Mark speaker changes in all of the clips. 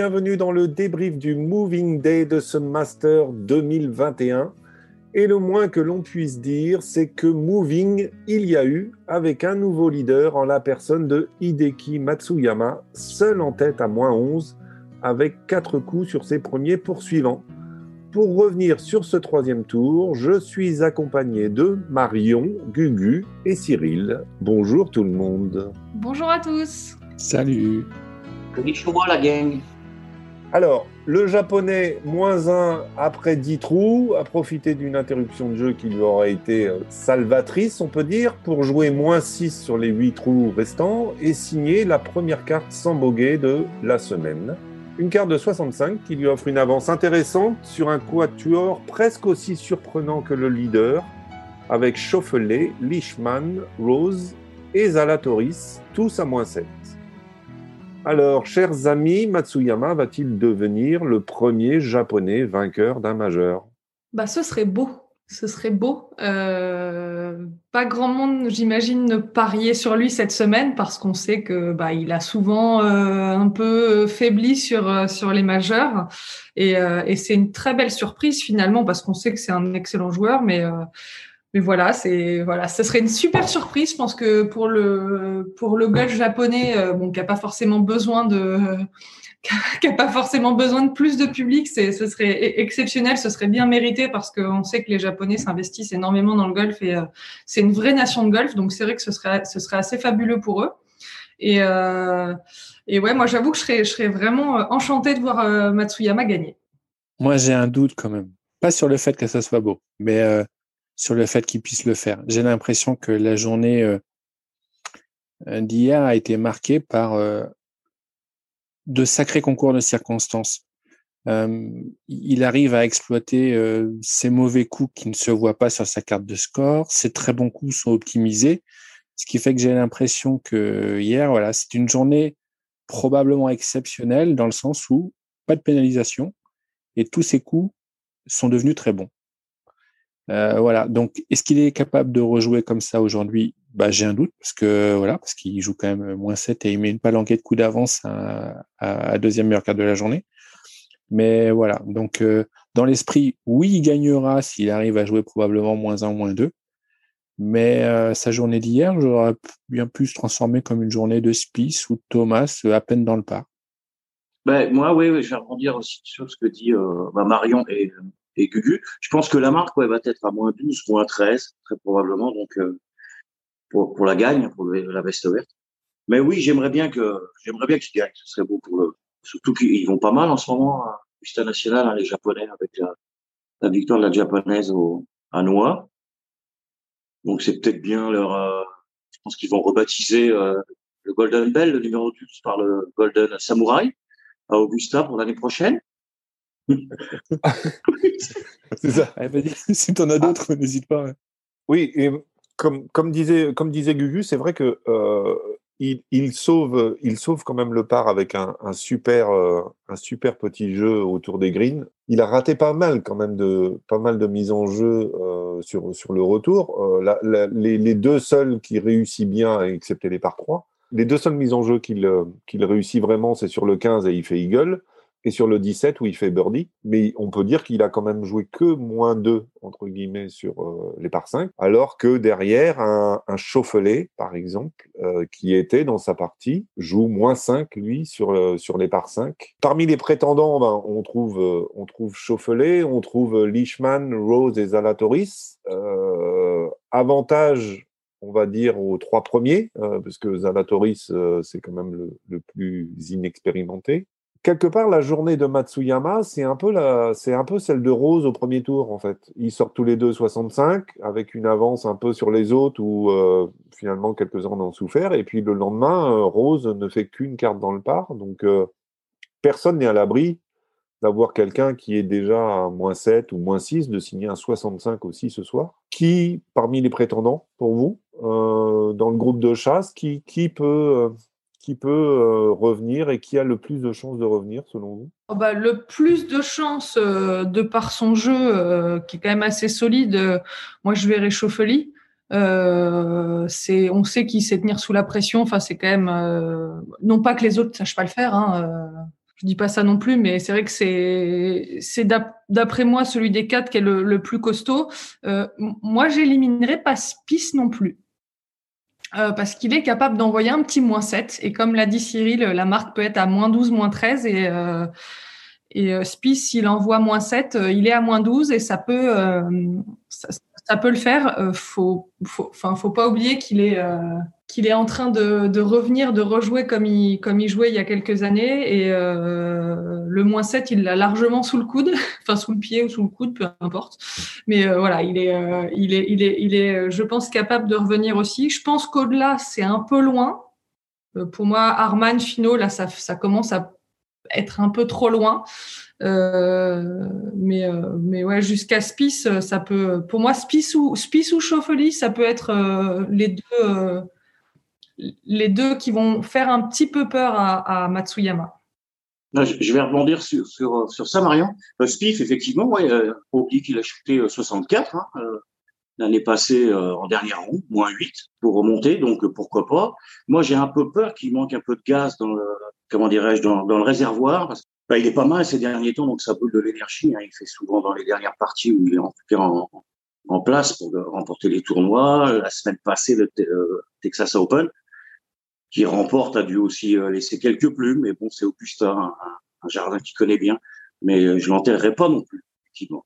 Speaker 1: bienvenue dans le débrief du Moving Day de ce Master 2021. Et le moins que l'on puisse dire, c'est que Moving, il y a eu, avec un nouveau leader en la personne de Hideki Matsuyama, seul en tête à moins 11, avec 4 coups sur ses premiers poursuivants. Pour revenir sur ce troisième tour, je suis accompagné de Marion, Gugu et Cyril. Bonjour tout le monde.
Speaker 2: Bonjour à tous.
Speaker 3: Salut.
Speaker 4: Konnichiwa la gang?
Speaker 1: Alors, le japonais moins 1 après 10 trous a profité d'une interruption de jeu qui lui aurait été euh, salvatrice, on peut dire, pour jouer moins 6 sur les 8 trous restants et signer la première carte sans bogey de la semaine. Une carte de 65 qui lui offre une avance intéressante sur un quatuor presque aussi surprenant que le leader, avec Chauffelet, Leishman, Rose et Zalatoris, tous à moins 7. Alors, chers amis, Matsuyama va-t-il devenir le premier japonais vainqueur d'un majeur?
Speaker 2: Bah, ce serait beau. Ce serait beau. Euh, pas grand monde, j'imagine, ne parier sur lui cette semaine parce qu'on sait que bah, il a souvent euh, un peu faibli sur euh, sur les majeurs et, et c'est une très belle surprise finalement parce qu'on sait que c'est un excellent joueur, mais mais voilà, c'est serait une super surprise. Je pense que pour le pour golf japonais, qui a pas forcément besoin de plus de public, c'est ce serait e- exceptionnel, ce serait bien mérité parce qu'on sait que les Japonais s'investissent énormément dans le golf et euh, c'est une vraie nation de golf, donc c'est vrai que ce serait assez fabuleux pour eux. Et euh, ouais, moi j'avoue que je serais vraiment euh, enchantée de voir Matsuyama gagner.
Speaker 3: Moi, j'ai un doute quand même. Pas sur le fait que ça soit beau, mais sur le fait qu'il puisse le faire. J'ai l'impression que la journée euh, d'hier a été marquée par euh, de sacrés concours de circonstances. Euh, il arrive à exploiter euh, ses mauvais coups qui ne se voient pas sur sa carte de score. Ses très bons coups sont optimisés, ce qui fait que j'ai l'impression que hier, voilà, c'est une journée probablement exceptionnelle dans le sens où pas de pénalisation et tous ses coups sont devenus très bons. Euh, voilà. Donc, est-ce qu'il est capable de rejouer comme ça aujourd'hui? Bah, J'ai un doute parce que voilà, parce qu'il joue quand même moins 7 et il met une palanquée de d'avance à, à, deuxième meilleure carte de la journée. Mais voilà. Donc, euh, dans l'esprit, oui, il gagnera s'il arrive à jouer probablement moins 1, moins 2. Mais euh, sa journée d'hier, j'aurais bien pu se transformer comme une journée de Spice ou de Thomas à peine dans le pas.
Speaker 4: Ben, moi, oui, je vais rebondir aussi sur ce que dit bah, Marion et, Je pense que la marque va être à moins 12, moins 13, très probablement, donc euh, pour, la gagne, pour la veste verte. Mais oui, j'aimerais bien que j'aimerais bien qu'il gagne. Ce serait beau pour le. Surtout qu'ils vont pas mal en ce moment à Vista National, hein, les Japonais, avec la, victoire de la japonaise au, à Noix. Donc c'est peut-être bien leur. Euh, je pense qu'ils vont rebaptiser euh, le Golden Bell, le numéro 12, par le Golden Samurai à Augusta pour l'année prochaine.
Speaker 3: c'est ça. si tu en as d'autres, ah. n'hésite pas. Ouais.
Speaker 1: Oui, et comme, comme, disait, comme disait Gugu, c'est vrai que euh, il, il, sauve, il sauve quand même le par avec un, un super, euh, un super petit jeu autour des greens. Il a raté pas mal quand même de, pas mal de mises en jeu euh, sur, sur le retour. La, la, les, les, deux seuls qui réussissent bien, excepté les par 3, les deux seules mises en jeu qu'il qu'il réussit vraiment, c'est sur le 15 et il fait eagle et sur le 17 où il fait birdie, mais on peut dire qu'il a quand même joué que moins 2 entre guillemets sur euh, les par 5, alors que derrière un, un Chauffelet par exemple euh, qui était dans sa partie joue moins 5 lui sur euh, sur les par 5. Parmi les prétendants, ben, on trouve euh, on trouve Chauffelet, on trouve Leishman, Rose et Zalatoris. avantage on va dire, aux trois premiers, euh, parce que Zalatoris, euh, c'est quand même le, le, plus inexpérimenté. Quelque part, la journée de Matsuyama, c'est un, peu la, c'est un peu celle de Rose au premier tour, en fait. Ils sortent tous les deux 65, avec une avance un peu sur les autres, où euh, finalement quelques-uns en ont souffert. Et puis le lendemain, Rose ne fait qu'une carte dans le par, donc personne n'est à l'abri d'avoir quelqu'un qui est déjà à moins 7 ou moins 6, de signer un 65 aussi ce soir. Qui, parmi les prétendants, pour vous, euh, dans le groupe de chasse, qui, qui peut, euh, qui peut euh, revenir et qui a le plus de chances de revenir, selon vous?
Speaker 2: Oh bah, Le plus de chances, euh, de par son jeu, euh, qui est quand même assez solide, moi je vais réchauffer euh, c'est, on sait qu'il sait tenir sous la pression. Enfin, c'est quand même non pas que les autres sachent pas le faire. Hein, je dis pas ça non plus, mais c'est vrai que c'est, c'est d'après moi celui des quatre qui est le, plus costaud. Euh, moi, j'éliminerai pas Spice non plus. Euh, parce qu'il est capable d'envoyer un petit moins 7. Et comme l'a dit Cyril, la marque peut être à moins 12, moins 13. Et, euh, et euh, Spice, s'il envoie moins 7, euh, il est à moins 12 et ça peut, ça, ça, peut le faire. faut, faut, faut pas oublier qu'il est qu'il est en train de, de, revenir, de rejouer comme il, comme il jouait il y a quelques années. Et euh, le moins 7, il l'a largement sous le coude, enfin sous le pied ou sous le coude, peu importe. Mais euh, voilà, il est, euh, il, est, il, est, il est, je pense, capable de revenir aussi. Je pense qu'au-delà, c'est un peu loin. Euh, pour moi, Arman, Fino, là, ça, ça commence à être un peu trop loin. Euh, mais mais ouais jusqu'à Spice ça peut pour moi Spice ou Spice ou ça peut être les deux les deux qui vont faire un petit peu peur à, Matsuyama.
Speaker 4: je vais rebondir sur, sur, ça, Marion. Euh, Spiff, effectivement, ouais, euh, oublie qu'il a chuté 64 euh, hein, euh, l'année passée en dernière roue, moins 8 pour remonter, donc pourquoi pas. Moi, j'ai un peu peur qu'il manque un peu de gaz dans le, comment dirais-je, dans, le réservoir. Bah, il est pas mal ces derniers temps, donc ça brûle de l'énergie. Hein. Il fait souvent dans les dernières parties où il est en, en place pour remporter les tournois. La semaine passée, le Texas Open qui remporte a dû aussi euh, laisser quelques plumes, mais bon, c'est Augusta, un, un, jardin qu'il connaît bien, mais euh, je l'enterrerai pas non plus, effectivement.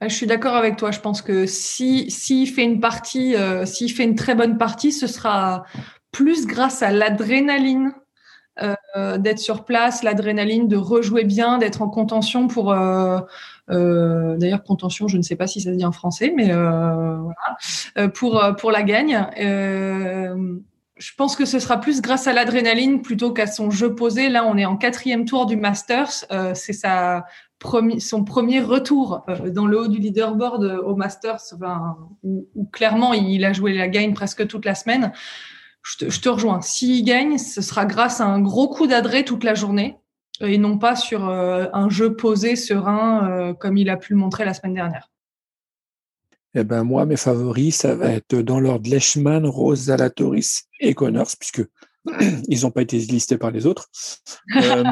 Speaker 2: Ah, je suis d'accord avec toi. Je pense que si s'il fait une partie, euh, s'il fait une très bonne partie, ce sera plus grâce à l'adrénaline d'être sur place, l'adrénaline de rejouer bien, d'être en contention pour. D'ailleurs, contention, je ne sais pas si ça se dit en français, mais voilà, pour pour la gagne je pense que ce sera plus grâce à l'adrénaline plutôt qu'à son jeu posé. Là, on est en quatrième tour du Masters. Euh, c'est sa son premier retour euh, dans le haut du leaderboard au Masters, où, clairement il a joué la gagne presque toute la semaine. Je te, je te rejoins. S'il gagne, ce sera grâce à un gros coup d'adré toute la journée et non pas sur euh, un jeu posé serein comme il a pu le montrer la semaine dernière.
Speaker 3: Eh ben moi, mes favoris, ça va être dans l'ordre Leishman, Rose, Zalatoris et Connors, puisque ils n'ont pas été listés par les autres. Euh,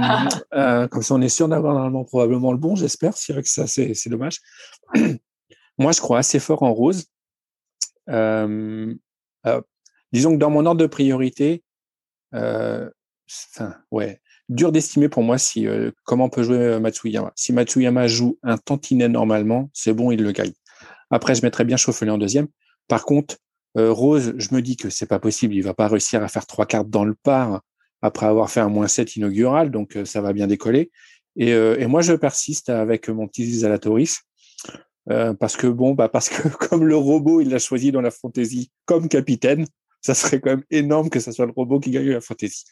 Speaker 3: euh, comme ça, on est sûr d'avoir normalement probablement le bon, j'espère. C'est vrai que ça, c'est dommage. moi, je crois assez fort en Rose. Euh, disons que dans mon ordre de priorité, enfin, ouais, dur d'estimer pour moi si comment peut jouer Matsuyama. Si Matsuyama joue un tantinet normalement, c'est bon, il le gagne. Après, je mettrais bien Chauffelet en deuxième. Par contre, euh, Rose, je me dis que c'est pas possible. Il va pas réussir à faire trois cartes dans le par après avoir fait un moins 7 inaugural, donc euh, ça va bien décoller. Et, euh, et, moi, je persiste avec mon petit Zalatoris. parce que bon, bah parce que comme le robot, il l'a choisi dans la fantaisie comme capitaine, ça serait quand même énorme que ce soit le robot qui gagne la fantaisie.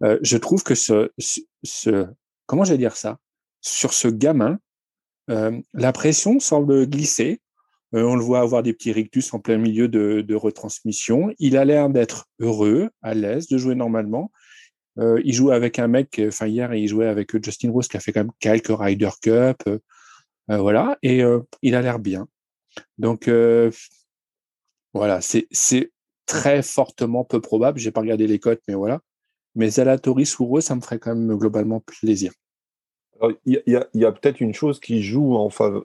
Speaker 3: je trouve que ce, ce, comment j'allais dire ça, sur ce gamin, la pression semble glisser. Euh, on le voit avoir des petits rictus en plein milieu de, retransmission. Il a l'air d'être heureux, à l'aise, de jouer normalement. Euh, il joue avec un mec, enfin hier, il jouait avec Justin Rose qui a fait quand même quelques Ryder Cup, euh, voilà, et il a l'air bien. Donc voilà, c'est très fortement peu probable. J'ai pas regardé les cotes, mais voilà. Mais Zalatoris ou Rose, ça me ferait quand même globalement plaisir.
Speaker 1: Il y a, peut-être une chose qui joue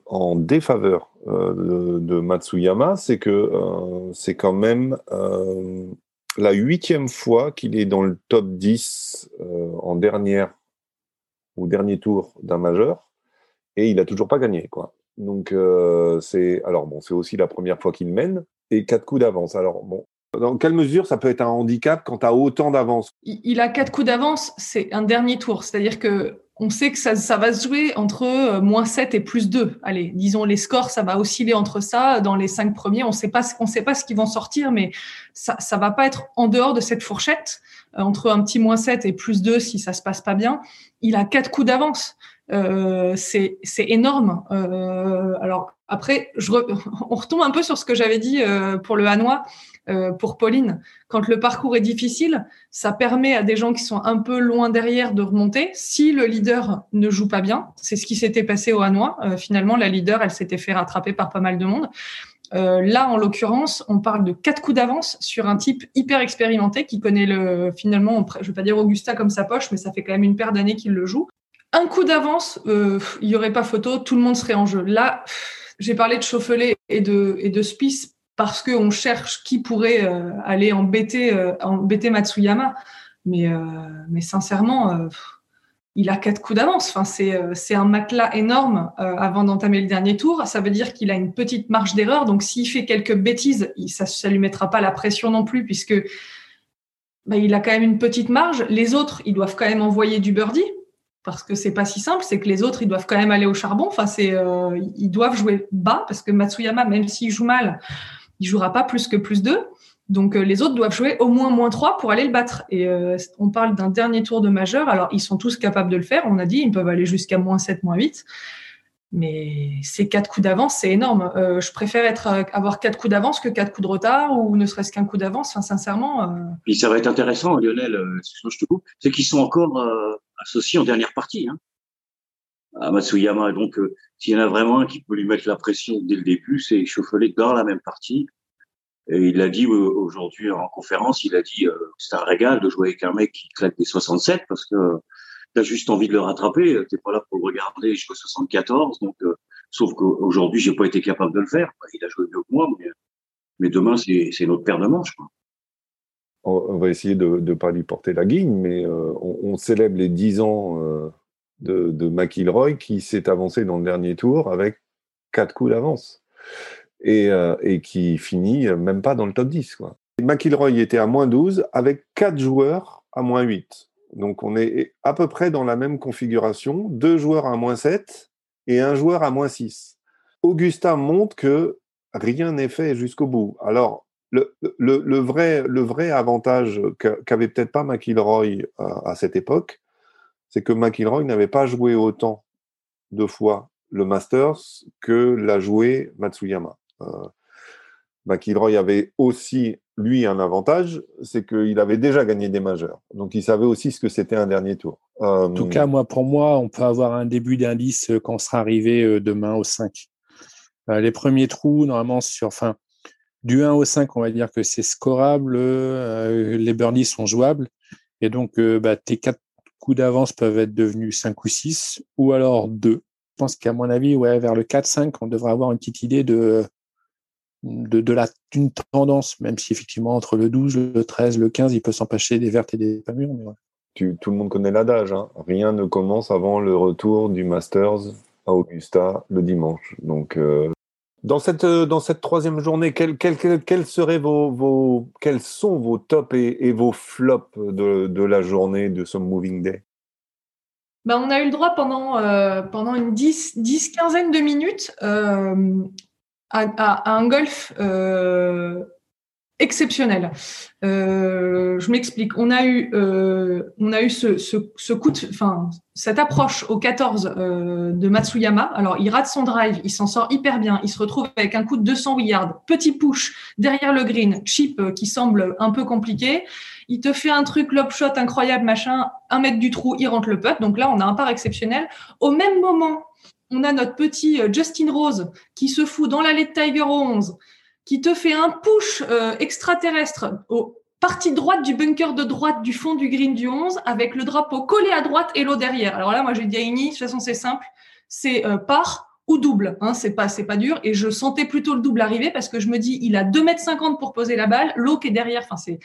Speaker 1: en, défaveur euh, de, Matsuyama, c'est que euh, c'est quand même euh, la huitième fois qu'il est dans le top 10 en dernière ou dernier tour d'un majeur et il a toujours pas gagné quoi. Donc c'est alors bon, c'est aussi la première fois qu'il mène et quatre coups d'avance. Alors bon, dans quelle mesure ça peut être un handicap quand tu as autant d'avance?
Speaker 2: Il a quatre coups d'avance, c'est un dernier tour. C'est-à-dire que on sait que ça, va se jouer entre euh, moins 7 et plus 2. Allez, disons les scores, ça va osciller entre ça. Dans les cinq premiers, on sait pas, on sait pas ce qui vont sortir, mais ça, ça va pas être en dehors de cette fourchette euh, entre un petit moins 7 et plus 2 si ça se passe pas bien. Il a quatre coups d'avance. Euh, c'est énorme. Euh, alors après, je on retombe un peu sur ce que j'avais dit euh, pour le Hanois, euh, pour Pauline. Quand le parcours est difficile, ça permet à des gens qui sont un peu loin derrière de remonter. Si le leader ne joue pas bien, c'est ce qui s'était passé au Hanois. finalement, la leader, elle s'était fait rattraper par pas mal de monde. là, en l'occurrence, on parle de quatre coups d'avance sur un type hyper expérimenté qui connaît le finalement, je vais pas dire Augusta comme sa poche, mais ça fait quand même une paire d'années qu'il le joue. Un coup d'avance, il n'y aurait pas photo, tout le monde serait en jeu. Là, j'ai parlé de Chauffelet et de, Spice parce qu'on cherche qui pourrait euh, aller embêter, euh, embêter Matsuyama. Mais, euh, sincèrement, il a quatre coups d'avance. C'est un matelas énorme avant d'entamer le dernier tour. Ça veut dire qu'il a une petite marge d'erreur. Donc, s'il fait quelques bêtises, ça ne lui mettra pas la pression non plus, puisque bah, il a quand même une petite marge. Les autres, ils doivent quand même envoyer du birdie parce que c'est pas si simple, c'est que les autres ils doivent quand même aller au charbon. Enfin, c'est euh, ils doivent jouer bas parce que Matsuyama, même s'il joue mal, il jouera pas plus que plus 2. Donc euh, les autres doivent jouer au moins moins 3 pour aller le battre. Et euh, on parle d'un dernier tour de majeur. Alors ils sont tous capables de le faire. On a dit ils peuvent aller jusqu'à moins 7, moins 8. Mais ces quatre coups d'avance, c'est énorme. je préfère être, avoir quatre coups d'avance que quatre coups de retard ou ne serait-ce qu'un coup d'avance. Enfin, sincèrement.
Speaker 4: Puis ça va être intéressant, Lionel, je te coupe, c'est qu'ils sont encore associé en dernière partie hein, à Matsuyama. Donc, euh, s'il y en a vraiment un qui peut lui mettre la pression dès le début, c'est Chauffelet dans la même partie. Et il l'a dit euh, aujourd'hui en conférence, il a dit euh, c'est un régal de jouer avec un mec qui claque des 67 parce que tu as juste envie de le rattraper, t'es pas là pour le regarder jusqu'au 74. Donc, sauf qu'aujourd'hui, j'ai pas été capable de le faire. Il a joué mieux que moi, mais, mais demain, c'est notre paire de manches. Quoi
Speaker 1: on va essayer de ne pas lui porter la guigne, mais euh, on, célèbre les 10 ans euh, de, McIlroy qui s'est avancé dans le dernier tour avec 4 coups d'avance et, euh, qui finit même pas dans le top 10. Quoi. McIlroy était à moins 12 avec 4 joueurs à moins 8. Donc on est à peu près dans la même configuration, deux joueurs à moins 7 et un joueur à moins 6. Augusta montre que rien n'est fait jusqu'au bout. Alors, le, vrai, le vrai avantage qu'avait peut-être pas McIlroy à, cette époque, c'est que McIlroy n'avait pas joué autant de fois le Masters que l'a joué Matsuyama. Euh, McIlroy avait aussi, lui, un avantage, c'est qu'il avait déjà gagné des majeurs. Donc, il savait aussi ce que c'était un dernier tour.
Speaker 3: en tout cas, moi, pour moi, on peut avoir un début d'indice quand on sera arrivé euh, demain au 5. Euh, les premiers trous, normalement, sur, enfin, du 1 au 5, on va dire que c'est scorable, euh, les birdies sont jouables, et donc euh, bah, tes quatre coups d'avance peuvent être devenus 5 ou 6, ou alors 2. Je pense qu'à mon avis, vers le 4-5, on devrait avoir une petite idée de, de, la, d'une tendance, même si effectivement entre le 12, le 13, le 15, il peut s'en passer des vertes et des pas mûres.
Speaker 1: Tout le monde connaît l'adage, hein. rien ne commence avant le retour du Masters à Augusta le dimanche. Donc euh, dans cette, euh, dans cette troisième journée, quels, quels, seraient vos, vos, quels sont vos tops et, vos flops de, de, la journée de ce Moving Day?
Speaker 2: Ben, On a eu le droit pendant, euh, pendant une dix, dix, quinzaine de minutes euh, à, un golf exceptionnel. Euh, je m'explique. On a eu, euh, on a eu ce, coup de, enfin, cette approche au 14 euh, de Matsuyama. Alors, il rate son drive, il s'en sort hyper bien. Il se retrouve avec un coup de 200 yards, petit push derrière le green, chip euh, qui semble un peu compliqué. Il te fait un truc lob shot incroyable, machin, un mètre du trou, il rentre le putt. Donc là, on a un part exceptionnel. Au même moment, on a notre petit euh, Justin Rose qui se fout dans l'allée de Tiger 11 qui te fait un push euh, extraterrestre au partie droite du bunker de droite du fond du green du 11 avec le drapeau collé à droite et l'eau derrière. Alors là, moi, j'ai dit à Ini, de toute façon, c'est simple, c'est euh, par ou double. Hein, c'est pas, c'est pas dur. Et je sentais plutôt le double arriver parce que je me dis, il a 2 mètres 50 pour poser la balle, l'eau qui est derrière. Enfin, c'est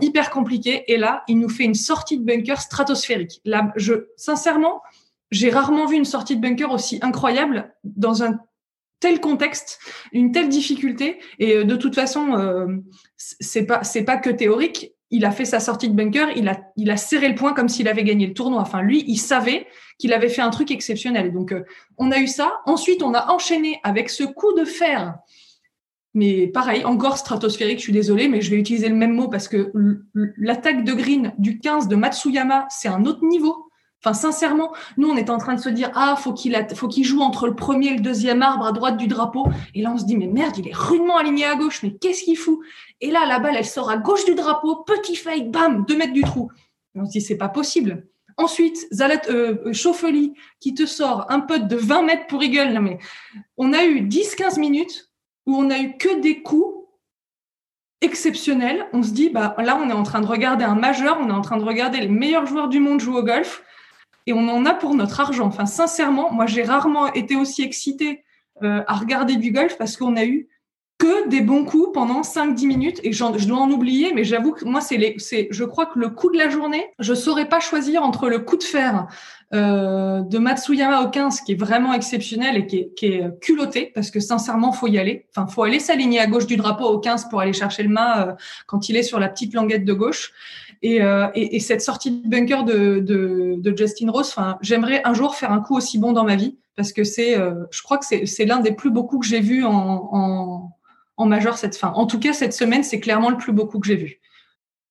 Speaker 2: hyper compliqué. Et là, il nous fait une sortie de bunker stratosphérique. Là, je, sincèrement, j'ai rarement vu une sortie de bunker aussi incroyable dans un tel contexte, une telle difficulté. Et euh, de toute façon, euh, c'est pas c'est pas que théorique. Il a fait sa sortie de bunker, il a il a serré le point comme s'il avait gagné le tournoi. Enfin, lui, il savait qu'il avait fait un truc exceptionnel. Donc, euh, on a eu ça. Ensuite, on a enchaîné avec ce coup de fer. Mais pareil, encore stratosphérique, je suis désolée, mais je vais utiliser le même mot parce que l'attaque de green du 15 de Matsuyama, c'est un autre niveau. Enfin, sincèrement, nous, on était en train de se dire, ah, faut qu'il faut qu'il joue entre le premier et le deuxième arbre à droite du drapeau. Et là, on se dit, mais merde, il est rudement aligné à gauche, mais qu'est-ce qu'il fout? Et là, la balle, elle sort à gauche du drapeau, petit fake, bam, deux mètres du trou. on se dit, c'est pas possible. Ensuite, Zalet, euh, Chauffely, qui te sort un putt de 20 mètres pour Eagle. Mais on a eu 10-15 minutes où on a eu que des coups exceptionnels. On se dit, bah, là, on est en train de regarder un majeur, on est en train de regarder les meilleurs joueurs du monde jouer au golf et on en a pour notre argent. Enfin, sincèrement, moi, j'ai rarement été aussi excitée euh, à regarder du golf parce qu'on a eu que des bons coups pendant 5-10 minutes et je dois en oublier, mais j'avoue que moi, c'est c'est, je crois que le coup de la journée, je saurais pas choisir entre le coup de fer euh, de Matsuyama au 15 qui est vraiment exceptionnel et qui est, qui est culotté parce que sincèrement, faut y aller. Enfin, faut aller s'aligner à gauche du drapeau au 15 pour aller chercher le mât euh, quand il est sur la petite languette de gauche. Et, euh, et, et, cette sortie de bunker de, Justin Rose, j'aimerais un jour faire un coup aussi bon dans ma vie parce que c'est, euh, je crois que c'est l'un des plus beaux coups que j'ai vu en, majeur cette fin. En tout cas, cette semaine, c'est clairement le plus beau coup que j'ai vu.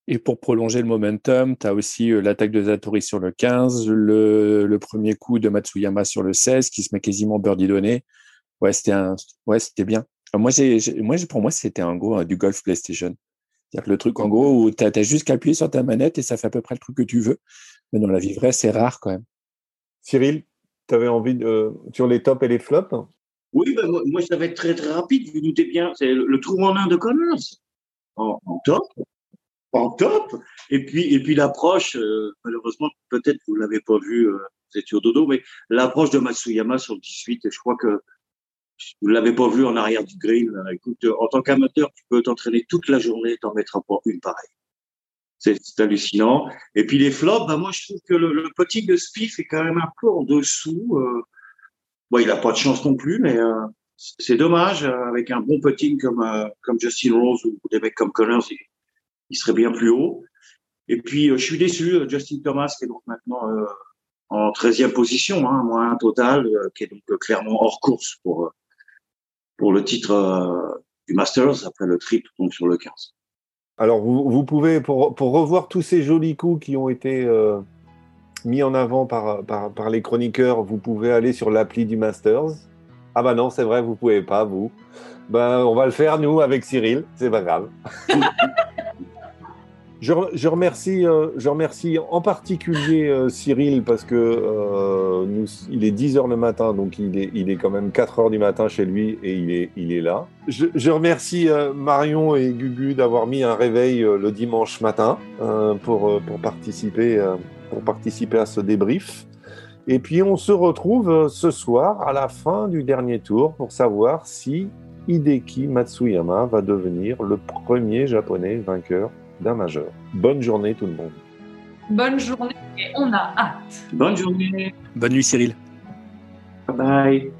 Speaker 3: Et pour prolonger le momentum, tu as aussi euh, l'attaque de Zatori sur le 15, le, premier coup de Matsuyama sur le 16 qui se met quasiment birdie donné. Ouais, c'était bien. Moi, pour moi, c'était un gros du golf PlayStation. C'est-à-dire que le truc, en gros, où tu as, juste qu'à appuyer sur ta manette et ça fait à peu près le truc que tu veux. Mais dans la vie vraie, c'est rare quand même.
Speaker 1: Cyril, tu avais envie de, sur les tops et les flops?
Speaker 4: Oui, ben, moi, moi, ça va être très, très rapide. Vous doutez bien, c'est le, trou en un de Connors. En, en, top. En top. Et puis, et puis l'approche, euh, malheureusement, peut-être vous ne l'avez pas vu, euh, vous étiez au dodo, mais l'approche de Matsuyama sur le 18, je crois que vous l'avez pas vu en arrière du green. Écoute, en tant qu'amateur, tu peux t'entraîner toute la journée, t'en mettras pas une pareille. C'est hallucinant. Et puis les flops, bah moi je trouve que le, le de Spiff est quand même un peu en dessous. Euh, bon, il a pas de chance non plus, mais euh, c'est dommage. Euh, avec un bon putting comme euh, comme Justin Rose ou des mecs comme Connors, il, il serait bien plus haut. Et puis je suis déçu, Justin Thomas qui est donc maintenant en 13e position, hein, moins un total, qui est donc clairement hors course pour pour le titre euh, du Masters après le triple donc sur le 15.
Speaker 1: Alors vous, vous pouvez pour, pour, revoir tous ces jolis coups qui ont été euh, mis en avant par, par, par, les chroniqueurs, vous pouvez aller sur l'appli du Masters. Ah bah non, c'est vrai, vous pouvez pas vous. Ben on va le faire nous avec Cyril, c'est pas grave. Je, je, remercie, euh, je remercie en particulier euh, Cyril parce que euh, nous, il est 10 heures le matin, donc il est, il est quand même 4 heures du matin chez lui et il est, il est là. Je, je remercie euh, Marion et Gugu d'avoir mis un réveil le dimanche matin pour, pour, participer, pour participer à ce débrief. Et puis on se retrouve ce soir à la fin du dernier tour pour savoir si Hideki Matsuyama va devenir le premier japonais vainqueur d'un majeur. Bonne journée tout le monde.
Speaker 2: Bonne journée et on a hâte.
Speaker 4: Bonne journée.
Speaker 3: Bonne nuit Cyril.
Speaker 4: Bye bye.